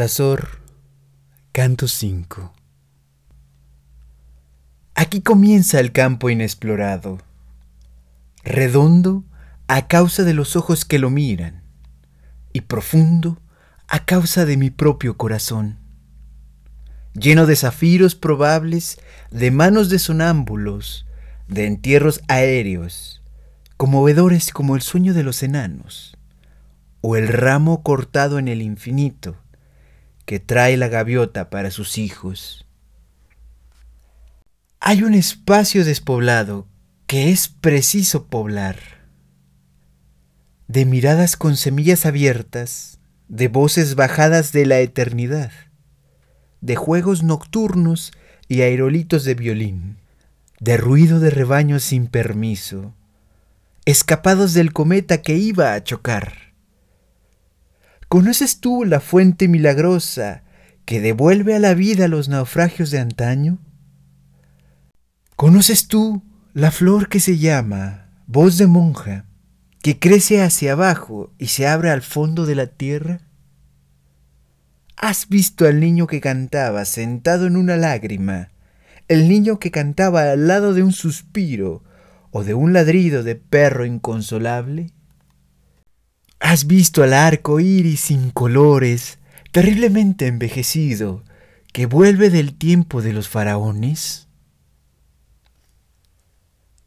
Altazor, canto 5. Aquí comienza el campo inexplorado, redondo a causa de los ojos que lo miran, y profundo a causa de mi propio corazón, lleno de zafiros probables, de manos de sonámbulos, de entierros aéreos, conmovedores como el sueño de los enanos, o el ramo cortado en el infinito, que trae la gaviota para sus hijos. Hay un espacio despoblado que es preciso poblar, de miradas con semillas abiertas, de voces bajadas de la eternidad, de juegos nocturnos y aerolitos de violín, de ruido de rebaños sin permiso, escapados del cometa que iba a chocar ¿Conoces tú la fuente milagrosa que devuelve a la vida los naufragios de antaño? ¿Conoces tú la flor que se llama voz de monja, que crece hacia abajo y se abre al fondo de la tierra? ¿Has visto al niño que cantaba sentado en una lágrima, el niño que cantaba al lado de un suspiro o de un ladrido de perro inconsolable? ¿Has visto al arco iris sin colores, terriblemente envejecido, que vuelve del tiempo de los faraones?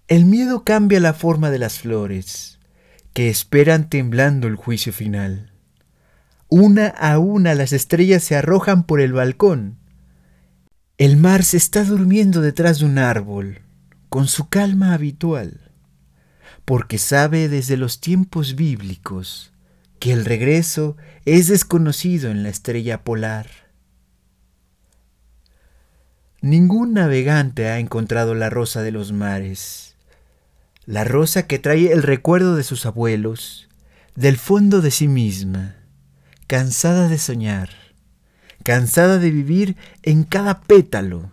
El miedo cambia la forma de las flores, que esperan temblando el juicio final. Una a una las estrellas se arrojan por el balcón. El mar se está durmiendo detrás de un árbol, con su calma habitual porque sabe desde los tiempos bíblicos que el regreso es desconocido en la estrella polar. Ningún navegante ha encontrado la rosa de los mares, la rosa que trae el recuerdo de sus abuelos, del fondo de sí misma, cansada de soñar, cansada de vivir en cada pétalo.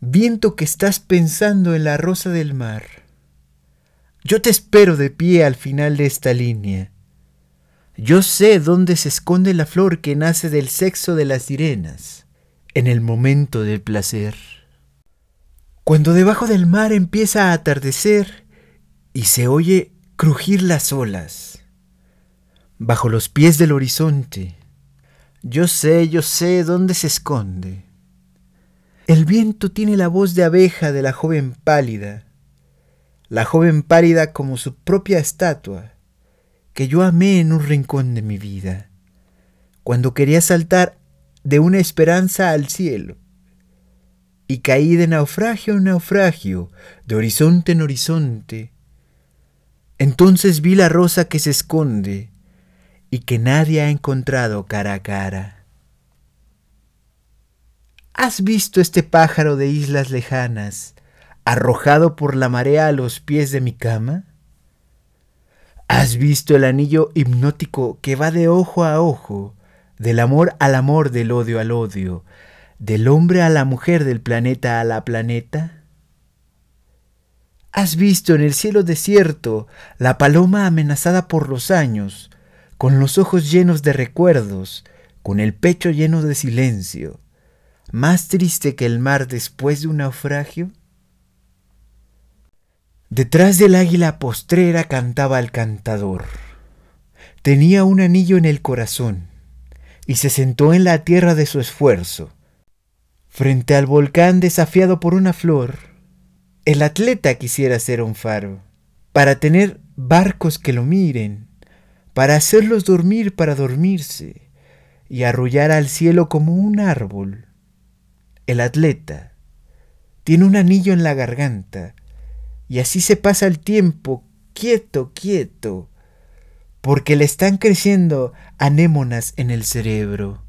Viento que estás pensando en la rosa del mar yo te espero de pie al final de esta línea. Yo sé dónde se esconde la flor que nace del sexo de las sirenas, en el momento del placer. Cuando debajo del mar empieza a atardecer y se oye crujir las olas, bajo los pies del horizonte, yo sé, yo sé dónde se esconde. El viento tiene la voz de abeja de la joven pálida, la joven pálida como su propia estatua, que yo amé en un rincón de mi vida, cuando quería saltar de una esperanza al cielo, y caí de naufragio en naufragio, de horizonte en horizonte. Entonces vi la rosa que se esconde y que nadie ha encontrado cara a cara. ¿Has visto este pájaro de islas lejanas? Arrojado por la marea a los pies de mi cama? ¿Has visto el anillo hipnótico que va de ojo a ojo, del amor al amor, del odio al odio, del hombre a la mujer, del planeta a la planeta? ¿Has visto en el cielo desierto la paloma amenazada por los años, con los ojos llenos de recuerdos, con el pecho lleno de silencio, más triste que el mar después de un naufragio? Detrás del águila postrera cantaba el cantador. Tenía un anillo en el corazón y se sentó en la tierra de su esfuerzo. Frente al volcán desafiado por una flor, el atleta quisiera ser un faro, para tener barcos que lo miren, para hacerlos dormir para dormirse y arrullar al cielo como un árbol. El atleta tiene un anillo en la garganta y así se pasa el tiempo, quieto, quieto, porque le están creciendo anémonas en el cerebro.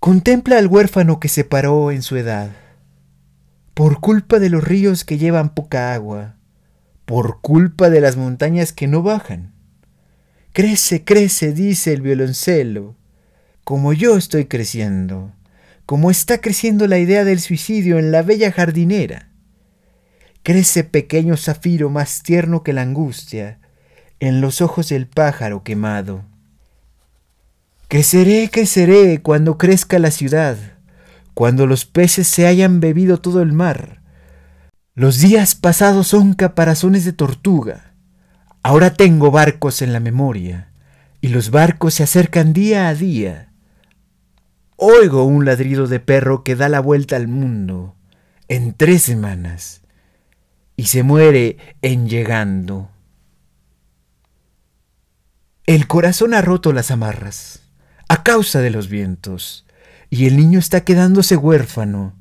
Contempla al huérfano que se paró en su edad, por culpa de los ríos que llevan poca agua, por culpa de las montañas que no bajan. Crece, crece, dice el violoncelo, como yo estoy creciendo, como está creciendo la idea del suicidio en la bella jardinera crece pequeño zafiro más tierno que la angustia en los ojos del pájaro quemado. Creceré, creceré cuando crezca la ciudad, cuando los peces se hayan bebido todo el mar. Los días pasados son caparazones de tortuga. Ahora tengo barcos en la memoria, y los barcos se acercan día a día. Oigo un ladrido de perro que da la vuelta al mundo en tres semanas y se muere en llegando. El corazón ha roto las amarras a causa de los vientos y el niño está quedándose huérfano.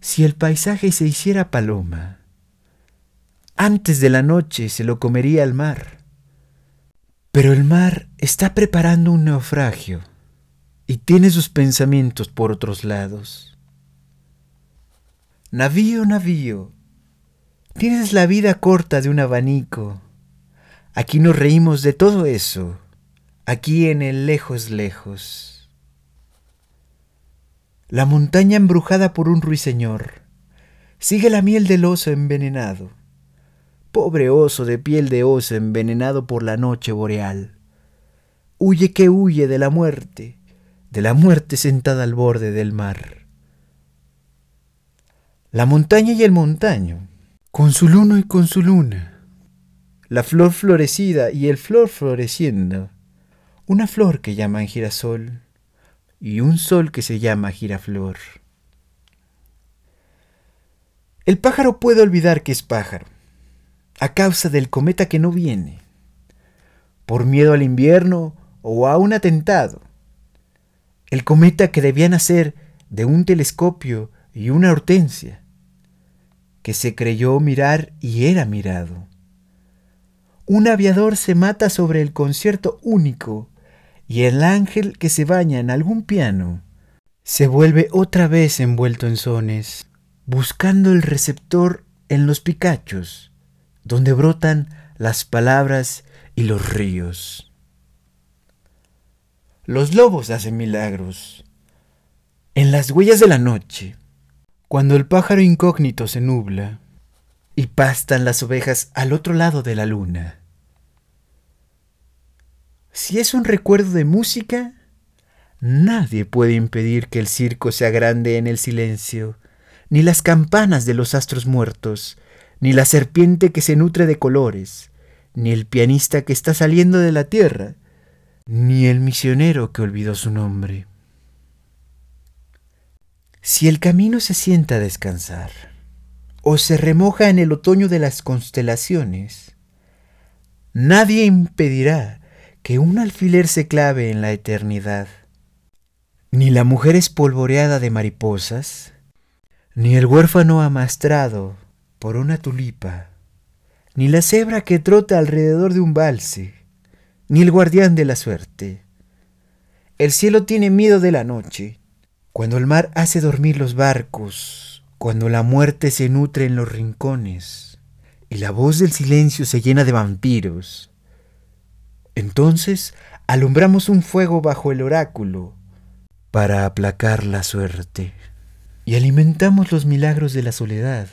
Si el paisaje se hiciera paloma, antes de la noche se lo comería el mar. Pero el mar está preparando un naufragio y tiene sus pensamientos por otros lados. Navío, navío, tienes la vida corta de un abanico. Aquí nos reímos de todo eso, aquí en el lejos lejos. La montaña embrujada por un ruiseñor sigue la miel del oso envenenado. Pobre oso de piel de oso envenenado por la noche boreal. Huye que huye de la muerte, de la muerte sentada al borde del mar. La montaña y el montaño, con su luno y con su luna. La flor florecida y el flor floreciendo. Una flor que llaman girasol y un sol que se llama giraflor. El pájaro puede olvidar que es pájaro, a causa del cometa que no viene, por miedo al invierno o a un atentado. El cometa que debía nacer de un telescopio y una hortensia, que se creyó mirar y era mirado. Un aviador se mata sobre el concierto único y el ángel que se baña en algún piano se vuelve otra vez envuelto en sones, buscando el receptor en los picachos, donde brotan las palabras y los ríos. Los lobos hacen milagros. En las huellas de la noche, cuando el pájaro incógnito se nubla y pastan las ovejas al otro lado de la luna. Si es un recuerdo de música, nadie puede impedir que el circo sea grande en el silencio, ni las campanas de los astros muertos, ni la serpiente que se nutre de colores, ni el pianista que está saliendo de la tierra, ni el misionero que olvidó su nombre. Si el camino se sienta a descansar, o se remoja en el otoño de las constelaciones, nadie impedirá que un alfiler se clave en la eternidad. Ni la mujer espolvoreada de mariposas, ni el huérfano amastrado por una tulipa, ni la cebra que trota alrededor de un balse, ni el guardián de la suerte. El cielo tiene miedo de la noche, cuando el mar hace dormir los barcos, cuando la muerte se nutre en los rincones, y la voz del silencio se llena de vampiros, entonces alumbramos un fuego bajo el oráculo para aplacar la suerte y alimentamos los milagros de la soledad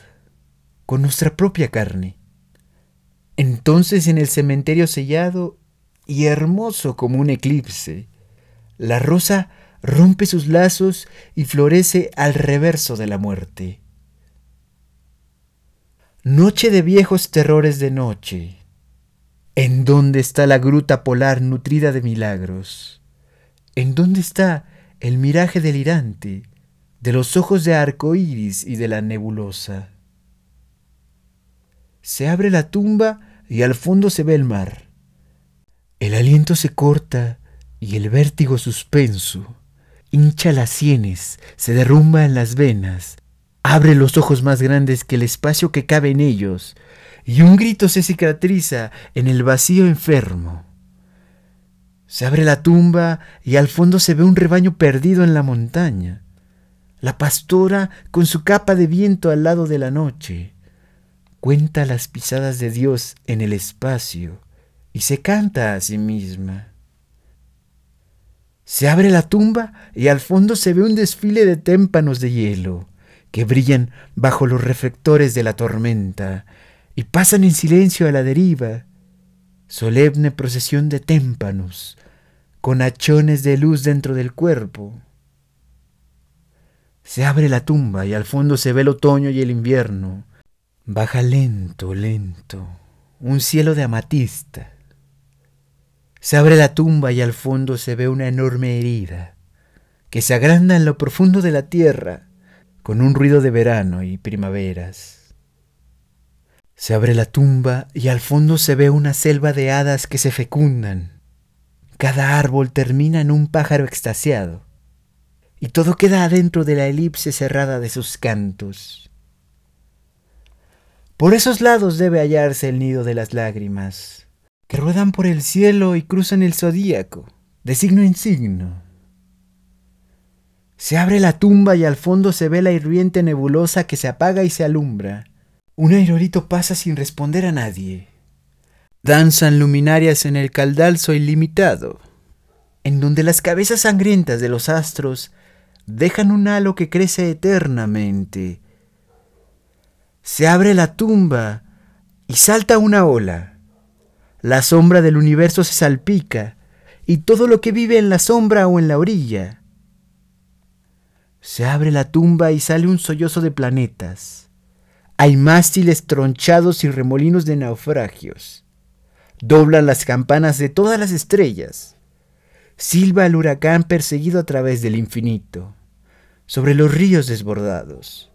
con nuestra propia carne. Entonces en el cementerio sellado y hermoso como un eclipse, la rosa rompe sus lazos y florece al reverso de la muerte. Noche de viejos terrores de noche, ¿En dónde está la gruta polar nutrida de milagros? ¿En dónde está el miraje delirante de los ojos de arco iris y de la nebulosa? Se abre la tumba y al fondo se ve el mar. El aliento se corta y el vértigo suspenso hincha las sienes, se derrumba en las venas, abre los ojos más grandes que el espacio que cabe en ellos, y un grito se cicatriza en el vacío enfermo. Se abre la tumba y al fondo se ve un rebaño perdido en la montaña. La pastora con su capa de viento al lado de la noche cuenta las pisadas de Dios en el espacio y se canta a sí misma. Se abre la tumba y al fondo se ve un desfile de témpanos de hielo que brillan bajo los reflectores de la tormenta y pasan en silencio a la deriva, solemne procesión de témpanos, con hachones de luz dentro del cuerpo. Se abre la tumba y al fondo se ve el otoño y el invierno. Baja lento, lento, un cielo de amatista. Se abre la tumba y al fondo se ve una enorme herida que se agranda en lo profundo de la tierra con un ruido de verano y primaveras. Se abre la tumba y al fondo se ve una selva de hadas que se fecundan. Cada árbol termina en un pájaro extasiado y todo queda adentro de la elipse cerrada de sus cantos. Por esos lados debe hallarse el nido de las lágrimas, ruedan por el cielo y cruzan el zodíaco, de signo en signo. Se abre la tumba y al fondo se ve la hirviente nebulosa que se apaga y se alumbra. Un aerolito pasa sin responder a nadie. Danzan luminarias en el caldalzo ilimitado, en donde las cabezas sangrientas de los astros dejan un halo que crece eternamente. Se abre la tumba y salta una ola la sombra del universo se salpica, y todo lo que vive en la sombra o en la orilla. Se abre la tumba y sale un sollozo de planetas. Hay mástiles tronchados y remolinos de naufragios. Doblan las campanas de todas las estrellas. Silba el huracán perseguido a través del infinito, sobre los ríos desbordados.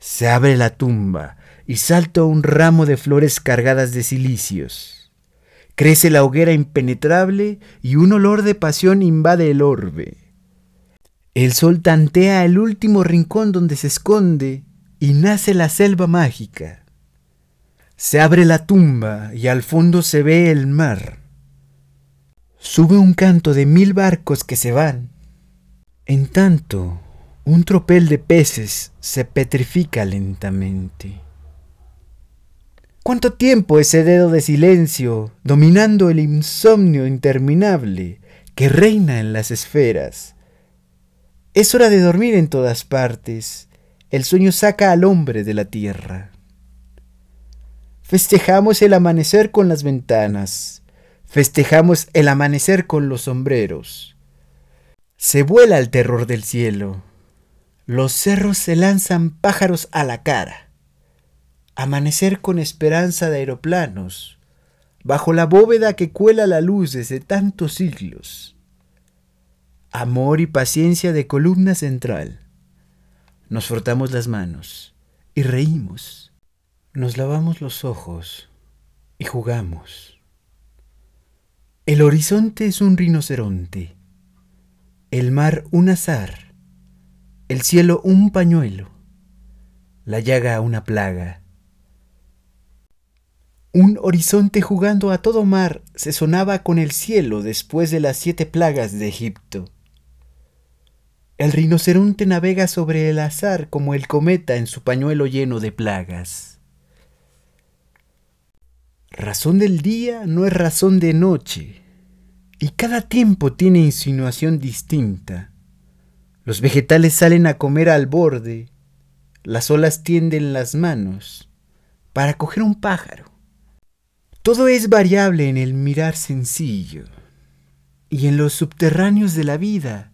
Se abre la tumba y salta un ramo de flores cargadas de silicios. Crece la hoguera impenetrable y un olor de pasión invade el orbe. El sol tantea el último rincón donde se esconde y nace la selva mágica. Se abre la tumba y al fondo se ve el mar. Sube un canto de mil barcos que se van. En tanto, un tropel de peces se petrifica lentamente. ¿Cuánto tiempo ese dedo de silencio dominando el insomnio interminable que reina en las esferas? Es hora de dormir en todas partes. El sueño saca al hombre de la tierra. Festejamos el amanecer con las ventanas. Festejamos el amanecer con los sombreros. Se vuela el terror del cielo. Los cerros se lanzan pájaros a la cara amanecer con esperanza de aeroplanos, bajo la bóveda que cuela la luz desde tantos siglos. Amor y paciencia de columna central. Nos frotamos las manos y reímos. Nos lavamos los ojos y jugamos. El horizonte es un rinoceronte, el mar un azar, el cielo un pañuelo, la llaga una plaga un horizonte jugando a todo mar se sonaba con el cielo después de las siete plagas de Egipto. El rinoceronte navega sobre el azar como el cometa en su pañuelo lleno de plagas. Razón del día no es razón de noche, y cada tiempo tiene insinuación distinta. Los vegetales salen a comer al borde, las olas tienden las manos para coger un pájaro. Todo es variable en el mirar sencillo, y en los subterráneos de la vida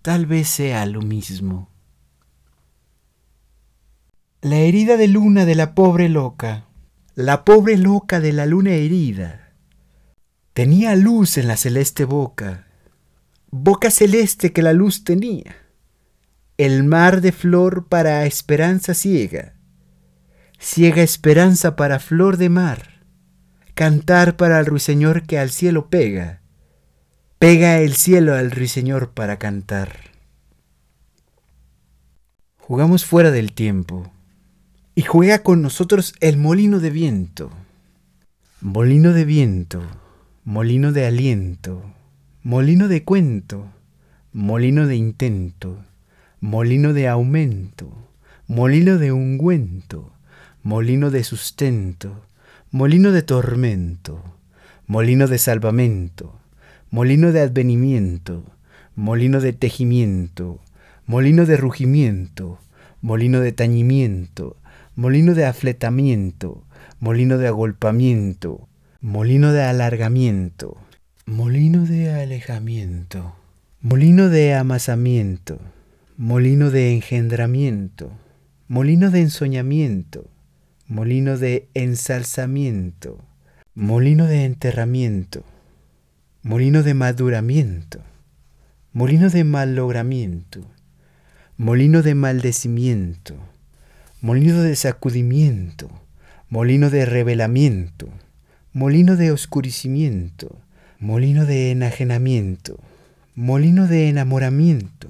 tal vez sea lo mismo. La herida de luna de la pobre loca, la pobre loca de la luna herida, tenía luz en la celeste boca, boca celeste que la luz tenía, el mar de flor para esperanza ciega, ciega esperanza para flor de mar cantar para el ruiseñor que al cielo pega. Pega el cielo al ruiseñor para cantar. Jugamos fuera del tiempo. Y juega con nosotros el molino de viento. Molino de viento, molino de aliento, molino de cuento, molino de intento, molino de aumento, molino de ungüento, molino de sustento, molino de tormento, molino de salvamento, molino de advenimiento, molino de tejimiento, molino de rugimiento, molino de tañimiento, molino de afletamiento, molino de agolpamiento, molino de alargamiento, molino de alejamiento, molino de amasamiento, molino de engendramiento, molino de ensoñamiento, molino de ensalzamiento, molino de enterramiento, molino de maduramiento, molino de malogramiento, molino de maldecimiento, molino de sacudimiento, molino de revelamiento, molino de oscurecimiento, molino de enajenamiento, molino de enamoramiento,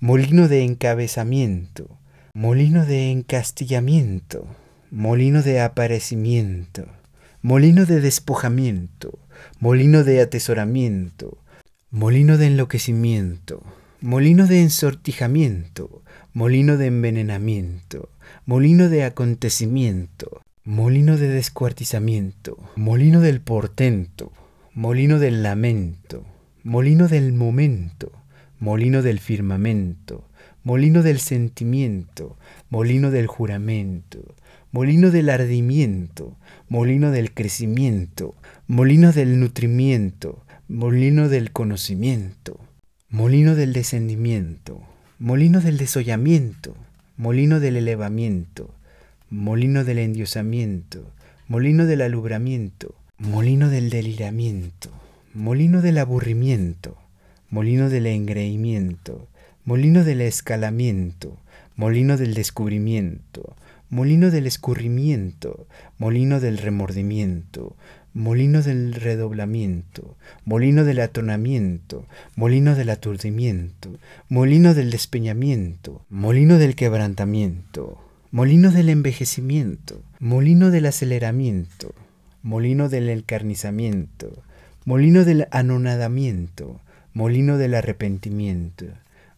molino de encabezamiento, molino de encastillamiento, molino de aparecimiento, molino de despojamiento, molino de atesoramiento, molino de enloquecimiento, molino de ensortijamiento, molino de envenenamiento, molino de acontecimiento, molino de descuartizamiento, molino del portento, molino del lamento, molino del momento, molino del firmamento, molino del sentimiento, molino del juramento, molino del ardimiento, molino del crecimiento, molino del nutrimiento, molino del conocimiento, molino del descendimiento, molino del desollamiento, molino del elevamiento, molino del endiosamiento, molino del alumbramiento, molino del deliramiento, molino del aburrimiento, molino del engreimiento, molino del escalamiento, molino del descubrimiento, molino del escurrimiento, molino del remordimiento, molino del redoblamiento, molino del atonamiento, molino del aturdimiento, molino del despeñamiento, molino del quebrantamiento, molino del envejecimiento, molino del aceleramiento, molino del encarnizamiento, molino del anonadamiento, molino del arrepentimiento,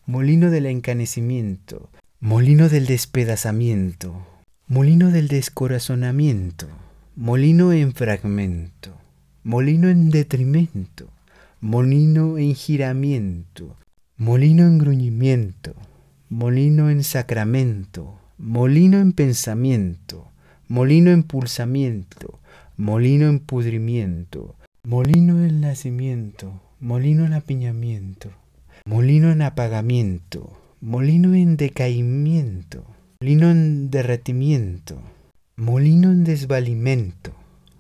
molino del encanecimiento, molino del despedazamiento, molino del descorazonamiento, molino en fragmento, molino en detrimento, molino en giramiento, molino en gruñimiento, molino en sacramento, molino en pensamiento, molino en pulsamiento, molino en pudrimiento, molino en nacimiento, molino en apiñamiento, molino en apagamiento, molino en decaimiento, molino en derretimiento, molino en desvalimento,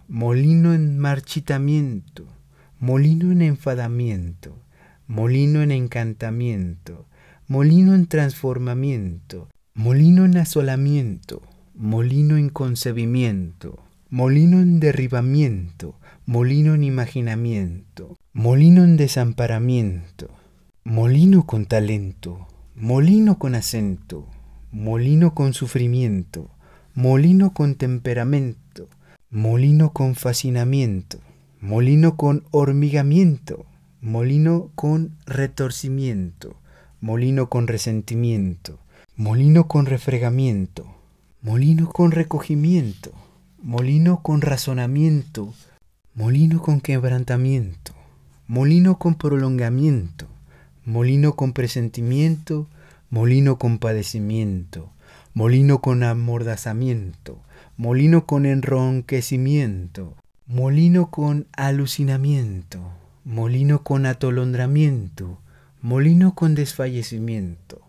molino en marchitamiento, molino en enfadamiento, molino en encantamiento, molino en transformamiento, molino en asolamiento, molino en concebimiento, molino en derribamiento, molino en imaginamiento, molino en desamparamiento, molino con talento, molino con acento, molino con sufrimiento, molino con temperamento, molino con fascinamiento, molino con hormigamiento, molino con retorcimiento, molino con resentimiento, molino con refregamiento, molino con recogimiento, molino con razonamiento, molino con quebrantamiento, molino con prolongamiento, molino con presentimiento, molino con padecimiento, molino con amordazamiento, molino con enronquecimiento, molino con alucinamiento, molino con atolondramiento, molino con desfallecimiento,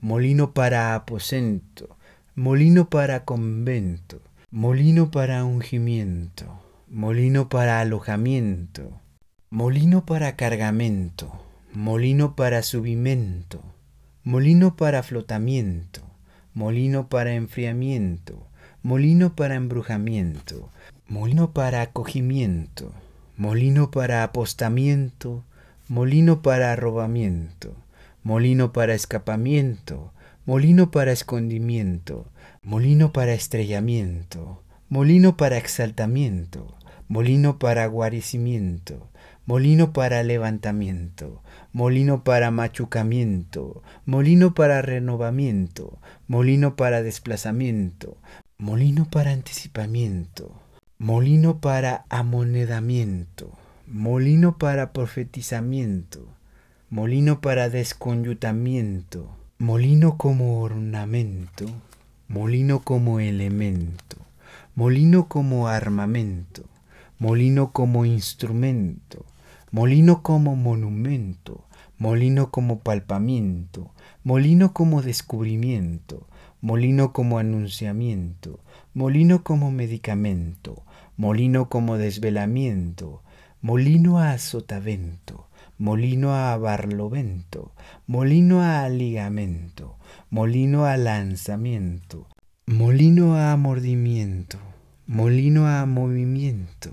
molino para aposento, molino para convento, molino para ungimiento, molino para alojamiento, molino para cargamento, molino para subimento, molino para flotamiento, molino para enfriamiento, molino para embrujamiento, molino para acogimiento, molino para apostamiento, molino para arrobamiento, molino para escapamiento, molino para escondimiento, molino para estrellamiento, molino para exaltamiento, molino para guarecimiento, molino para levantamiento, molino para machucamiento, molino para renovamiento, molino para desplazamiento, molino para anticipamiento, molino para amonedamiento, molino para profetizamiento, molino para desconyutamiento, molino como ornamento, molino como elemento, molino como armamento, molino como instrumento, molino como monumento, molino como palpamiento, molino como descubrimiento, molino como anunciamiento, molino como medicamento, molino como desvelamiento, molino a sotavento, molino a barlovento, molino a ligamento, molino a lanzamiento, molino a mordimiento, molino a movimiento,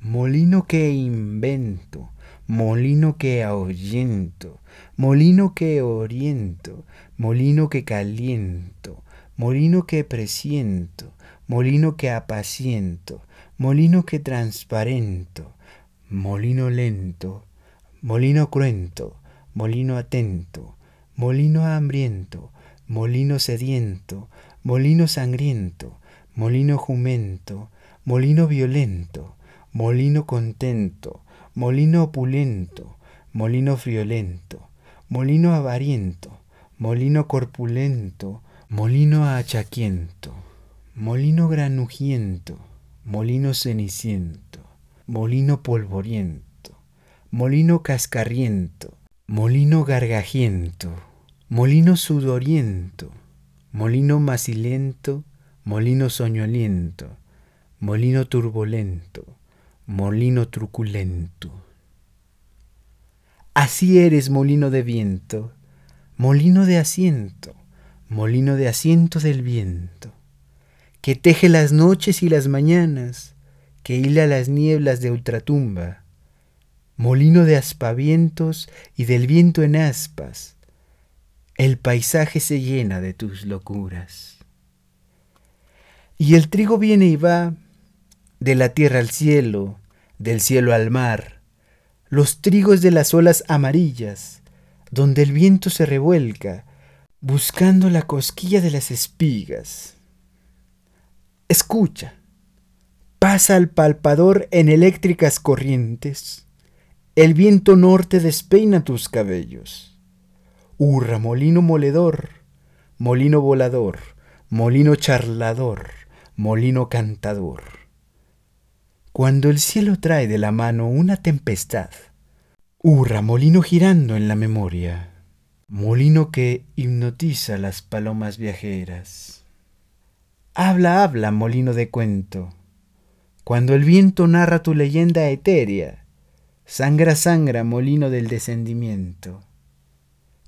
molino que invento, molino que ahuyento, molino que oriento, molino que caliento, molino que presiento, molino que apaciento, molino que transparento, molino lento, molino cruento, molino atento, molino hambriento, molino sediento, molino sangriento, molino jumento, molino violento, molino contento, molino opulento, molino friolento, molino avariento, molino corpulento, molino achaquiento, molino granujiento, molino ceniciento, molino polvoriento, molino cascarriento, molino gargajiento, molino sudoriento, molino macilento, molino soñoliento, molino turbulento, molino truculento. Así eres, molino de viento, molino de asiento, molino de asiento del viento, que teje las noches y las mañanas, que hila las nieblas de ultratumba, molino de aspavientos y del viento en aspas, el paisaje se llena de tus locuras. Y el trigo viene y va de la tierra al cielo, del cielo al mar, los trigos de las olas amarillas, donde el viento se revuelca, buscando la cosquilla de las espigas. Escucha, pasa al palpador en eléctricas corrientes, el viento norte despeina tus cabellos. Hurra, molino moledor, molino volador, molino charlador, molino cantador. Cuando el cielo trae de la mano una tempestad, hurra, molino girando en la memoria, molino que hipnotiza las palomas viajeras. Habla, habla, molino de cuento, cuando el viento narra tu leyenda etérea, sangra, sangra, molino del descendimiento,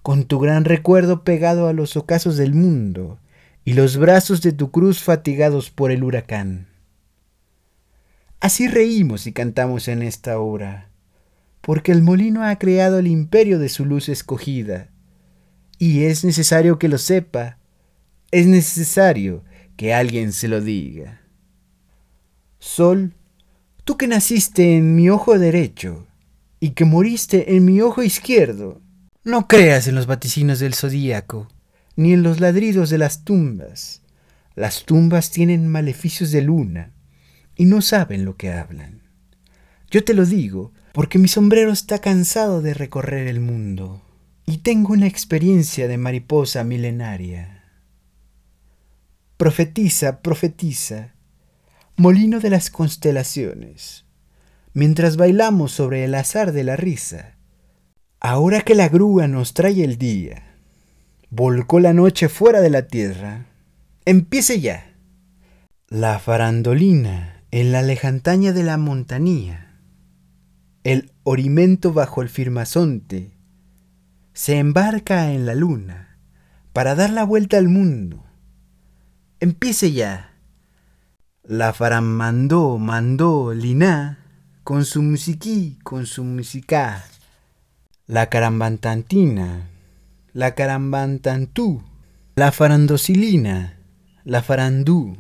con tu gran recuerdo pegado a los ocasos del mundo y los brazos de tu cruz fatigados por el huracán. Así reímos y cantamos en esta hora, porque el molino ha creado el imperio de su luz escogida, y es necesario que lo sepa, es necesario que alguien se lo diga. Sol, tú que naciste en mi ojo derecho y que moriste en mi ojo izquierdo, no creas en los vaticinos del zodíaco, ni en los ladridos de las tumbas. Las tumbas tienen maleficios de luna y no saben lo que hablan. Yo te lo digo porque mi sombrero está cansado de recorrer el mundo y tengo una experiencia de mariposa milenaria. Profetiza, profetiza, molino de las constelaciones, mientras bailamos sobre el azar de la risa. Ahora que la grúa nos trae el día, volcó la noche fuera de la tierra. Empiece ya. La farandolina en la lejantaña de la montanía, el orimento bajo el firmazonte se embarca en la luna para dar la vuelta al mundo. Empiece ya. La faramandó mandó liná con su musiquí, con su musicá. La carambantantina, la carambantantú, la farandosilina, la farandú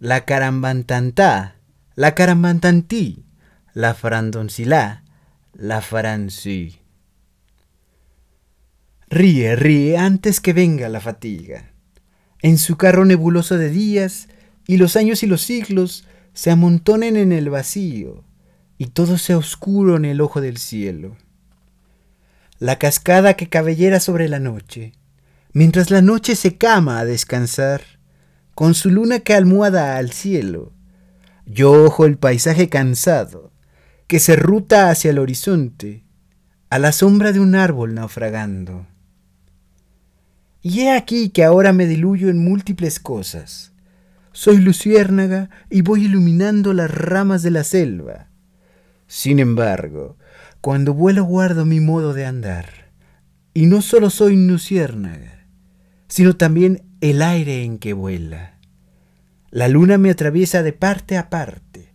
la carambantantá, la carambantantí, la farandoncilá, la farancí. Ríe, ríe antes que venga la fatiga. En su carro nebuloso de días, y los años y los siglos se amontonen en el vacío, y todo sea oscuro en el ojo del cielo. La cascada que cabellera sobre la noche, mientras la noche se cama a descansar, con su luna que almohada al cielo. Yo ojo el paisaje cansado, que se ruta hacia el horizonte, a la sombra de un árbol naufragando. Y he aquí que ahora me diluyo en múltiples cosas. Soy luciérnaga y voy iluminando las ramas de la selva. Sin embargo, cuando vuelo guardo mi modo de andar. Y no solo soy luciérnaga, sino también el aire en que vuela. La luna me atraviesa de parte a parte.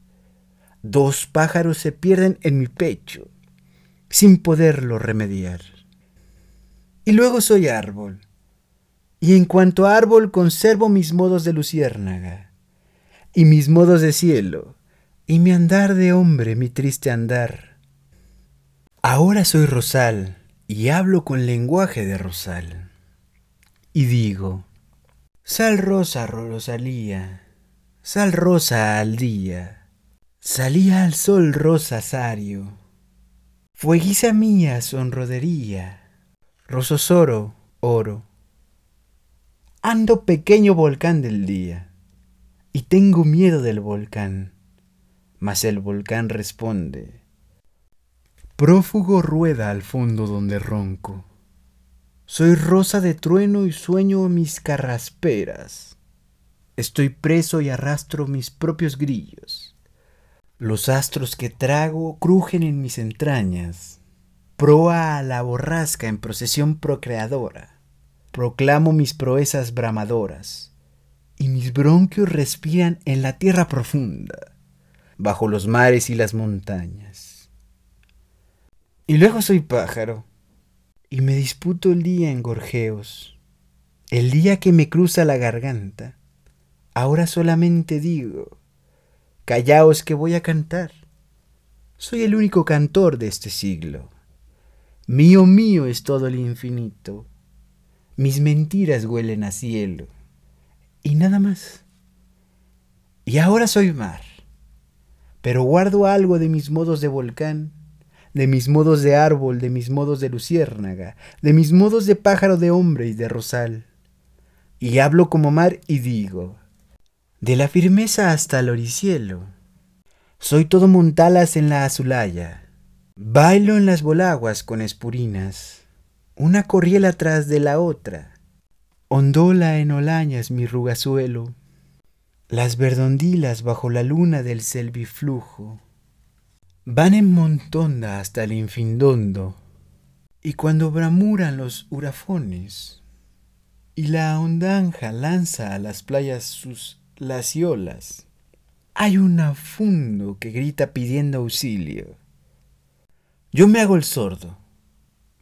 Dos pájaros se pierden en mi pecho, sin poderlo remediar. Y luego soy árbol y en cuanto a árbol conservo mis modos de luciérnaga, y mis modos de cielo, y mi andar de hombre, mi triste andar. Ahora soy rosal, y hablo con lenguaje de rosal. Y digo, sal rosa, rosalía, sal rosa al día, salía al sol rosa sario, fueguiza mía sonrodería, rososoro, oro. Ando pequeño volcán del día, y tengo miedo del volcán. Mas el volcán responde, prófugo rueda al fondo donde ronco. Soy rosa de trueno y sueño mis carrasperas. Estoy preso y arrastro mis propios grillos. Los astros que trago crujen en mis entrañas. Proa a la borrasca en procesión procreadora proclamo mis proezas bramadoras, y mis bronquios respiran en la tierra profunda, bajo los mares y las montañas. Y luego soy pájaro, y me disputo el día en gorjeos, el día que me cruza la garganta. Ahora solamente digo, callaos que voy a cantar. Soy el único cantor de este siglo. Mío, mío es todo el infinito mis mentiras huelen a cielo. Y nada más. Y ahora soy mar. Pero guardo algo de mis modos de volcán, de mis modos de árbol, de mis modos de luciérnaga, de mis modos de pájaro de hombre y de rosal. Y hablo como mar y digo, de la firmeza hasta el oricielo. Soy todo montalas en la azulaya. Bailo en las bolaguas con espurinas una corriela tras de la otra. Ondola en olañas mi rugasuelo, las verdondilas bajo la luna del selviflujo. Van en montonda hasta el infindondo, y cuando bramuran los hurafones, y la ondanja lanza a las playas sus laciolas, hay un afundo que grita pidiendo auxilio. Yo me hago el sordo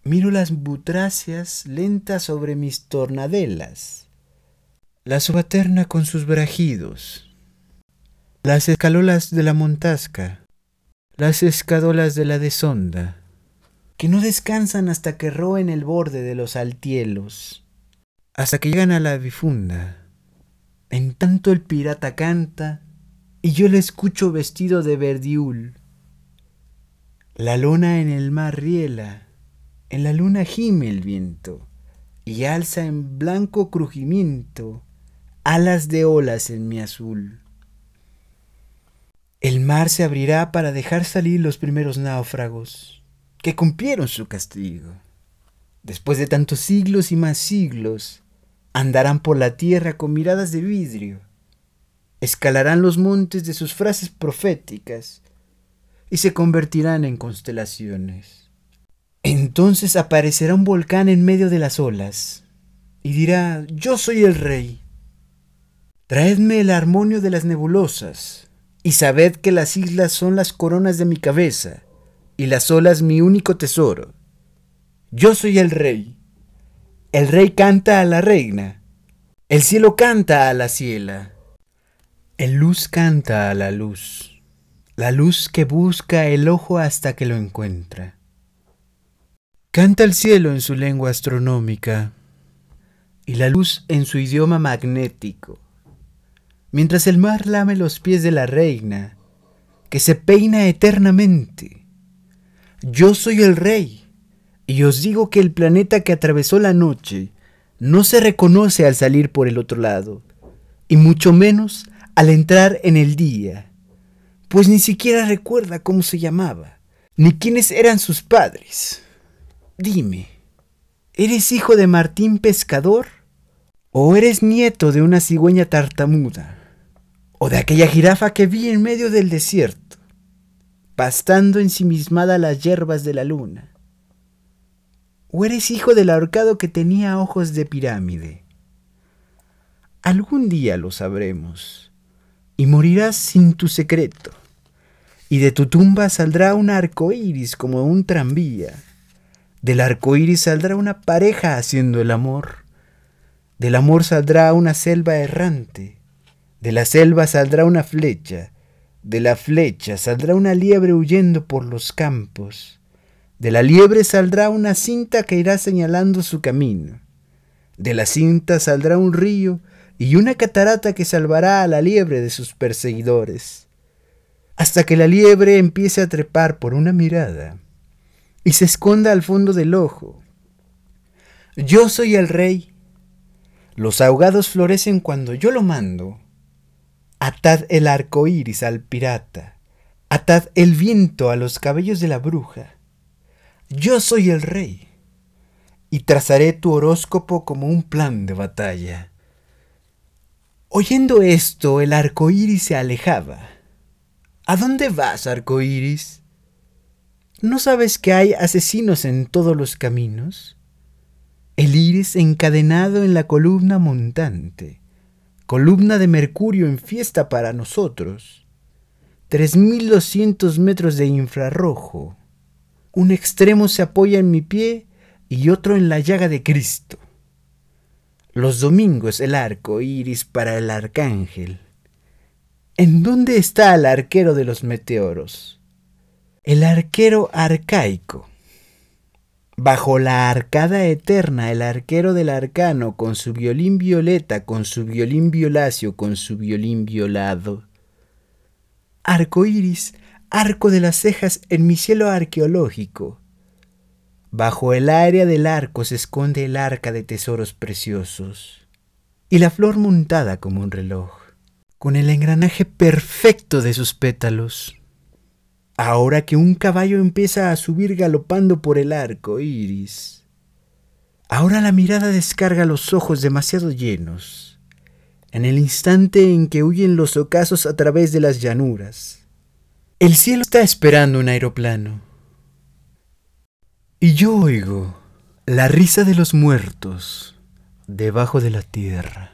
Miro las butráceas lentas sobre mis tornadelas, la subaterna con sus brajidos, las escalolas de la montasca, las escadolas de la desonda, que no descansan hasta que roen el borde de los altielos, hasta que llegan a la bifunda. En tanto el pirata canta, y yo le escucho vestido de verdiul. La lona en el mar riela, en la luna gime el viento y alza en blanco crujimiento alas de olas en mi azul. El mar se abrirá para dejar salir los primeros náufragos que cumplieron su castigo. Después de tantos siglos y más siglos, andarán por la tierra con miradas de vidrio, escalarán los montes de sus frases proféticas y se convertirán en constelaciones. Entonces aparecerá un volcán en medio de las olas y dirá, yo soy el rey. Traedme el armonio de las nebulosas y sabed que las islas son las coronas de mi cabeza y las olas mi único tesoro. Yo soy el rey. El rey canta a la reina. El cielo canta a la ciela. El luz canta a la luz. La luz que busca el ojo hasta que lo encuentra. Canta el cielo en su lengua astronómica y la luz en su idioma magnético, mientras el mar lame los pies de la reina, que se peina eternamente. Yo soy el rey, y os digo que el planeta que atravesó la noche no se reconoce al salir por el otro lado, y mucho menos al entrar en el día, pues ni siquiera recuerda cómo se llamaba, ni quiénes eran sus padres. Dime, ¿eres hijo de Martín Pescador? ¿O eres nieto de una cigüeña tartamuda? ¿O de aquella jirafa que vi en medio del desierto, pastando ensimismada las hierbas de la luna? ¿O eres hijo del ahorcado que tenía ojos de pirámide? Algún día lo sabremos, y morirás sin tu secreto, y de tu tumba saldrá un arco iris como un tranvía. Del arco iris saldrá una pareja haciendo el amor. Del amor saldrá una selva errante. De la selva saldrá una flecha. De la flecha saldrá una liebre huyendo por los campos. De la liebre saldrá una cinta que irá señalando su camino. De la cinta saldrá un río y una catarata que salvará a la liebre de sus perseguidores, hasta que la liebre empiece a trepar por una mirada y se esconda al fondo del ojo. Yo soy el rey. Los ahogados florecen cuando yo lo mando. Atad el arco iris al pirata. Atad el viento a los cabellos de la bruja. Yo soy el rey. Y trazaré tu horóscopo como un plan de batalla. Oyendo esto, el arco iris se alejaba. ¿A dónde vas, arco iris? ¿No sabes que hay asesinos en todos los caminos? El iris encadenado en la columna montante, columna de mercurio en fiesta para nosotros, tres mil doscientos metros de infrarrojo. Un extremo se apoya en mi pie y otro en la llaga de Cristo. Los domingos el arco iris para el arcángel. ¿En dónde está el arquero de los meteoros? El arquero arcaico. Bajo la arcada eterna, el arquero del arcano, con su violín violeta, con su violín violáceo, con su violín violado. Arco iris, arco de las cejas en mi cielo arqueológico. Bajo el área del arco se esconde el arca de tesoros preciosos y la flor montada como un reloj, con el engranaje perfecto de sus pétalos. Ahora que un caballo empieza a subir galopando por el arco iris, ahora la mirada descarga los ojos demasiado llenos, en el instante en que huyen los ocasos a través de las llanuras. El cielo está esperando un aeroplano y yo oigo la risa de los muertos debajo de la tierra.